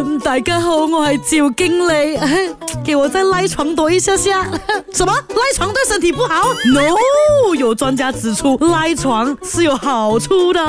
嗯，大家好，我系赵经理，给 我再赖床多一下下。什么？赖床对身体不好？No！有专家指出，赖床是有好处的。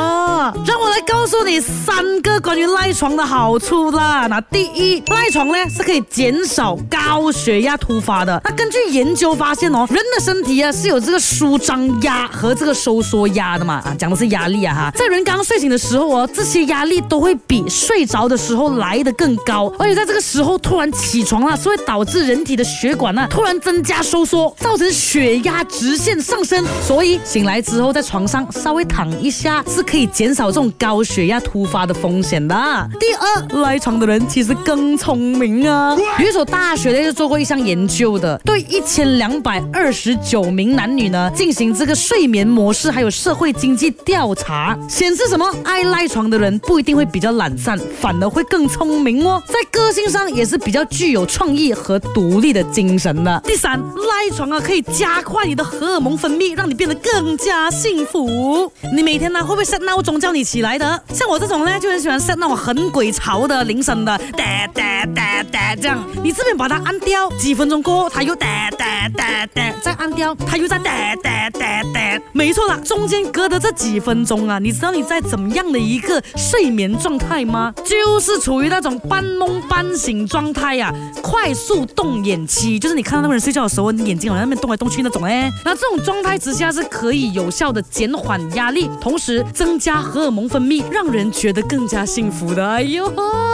让我来告诉你三个关于赖床的好处啦。那第一，赖床呢是可以减少高血压突发的。那根据研究发现哦，人的身体啊是有这个舒张压和这个收缩压的嘛啊，讲的是压力啊哈。在人刚刚睡醒的时候哦，这些压力都会比睡着的时候来的。更高，而且在这个时候突然起床啊，是会导致人体的血管啊突然增加收缩，造成血压直线上升。所以醒来之后在床上稍微躺一下，是可以减少这种高血压突发的风险的。第二，赖床的人其实更聪明啊！有一所大学呢就做过一项研究的，对一千两百二十九名男女呢进行这个睡眠模式还有社会经济调查，显示什么？爱赖床的人不一定会比较懒散，反而会更聪明。哦，在个性上也是比较具有创意和独立的精神的。第三，赖床啊，可以加快你的荷尔蒙分泌，让你变得更加幸福。你每天呢，会不会设闹钟叫你起来的？像我这种呢，就很喜欢设那种很鬼潮的铃声的，哒哒哒哒这样。你这边把它按掉，几分钟过，后，它又哒哒哒哒再按掉，它又在哒哒哒哒。没错了，中间隔的这几分钟啊，你知道你在怎么样的一个睡眠状态吗？就是处于那种。半梦半醒状态呀，快速动眼期，就是你看到那个人睡觉的时候，你眼睛往那边动来动去那种哎，那这种状态之下是可以有效的减缓压力，同时增加荷尔蒙分泌，让人觉得更加幸福的。哎呦，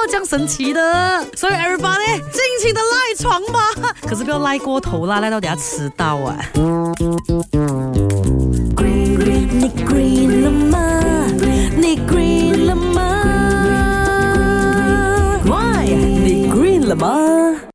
这样神奇的，所以 everybody 尽情的赖床吧，可是不要赖过头啦，赖到底下迟到啊。吗？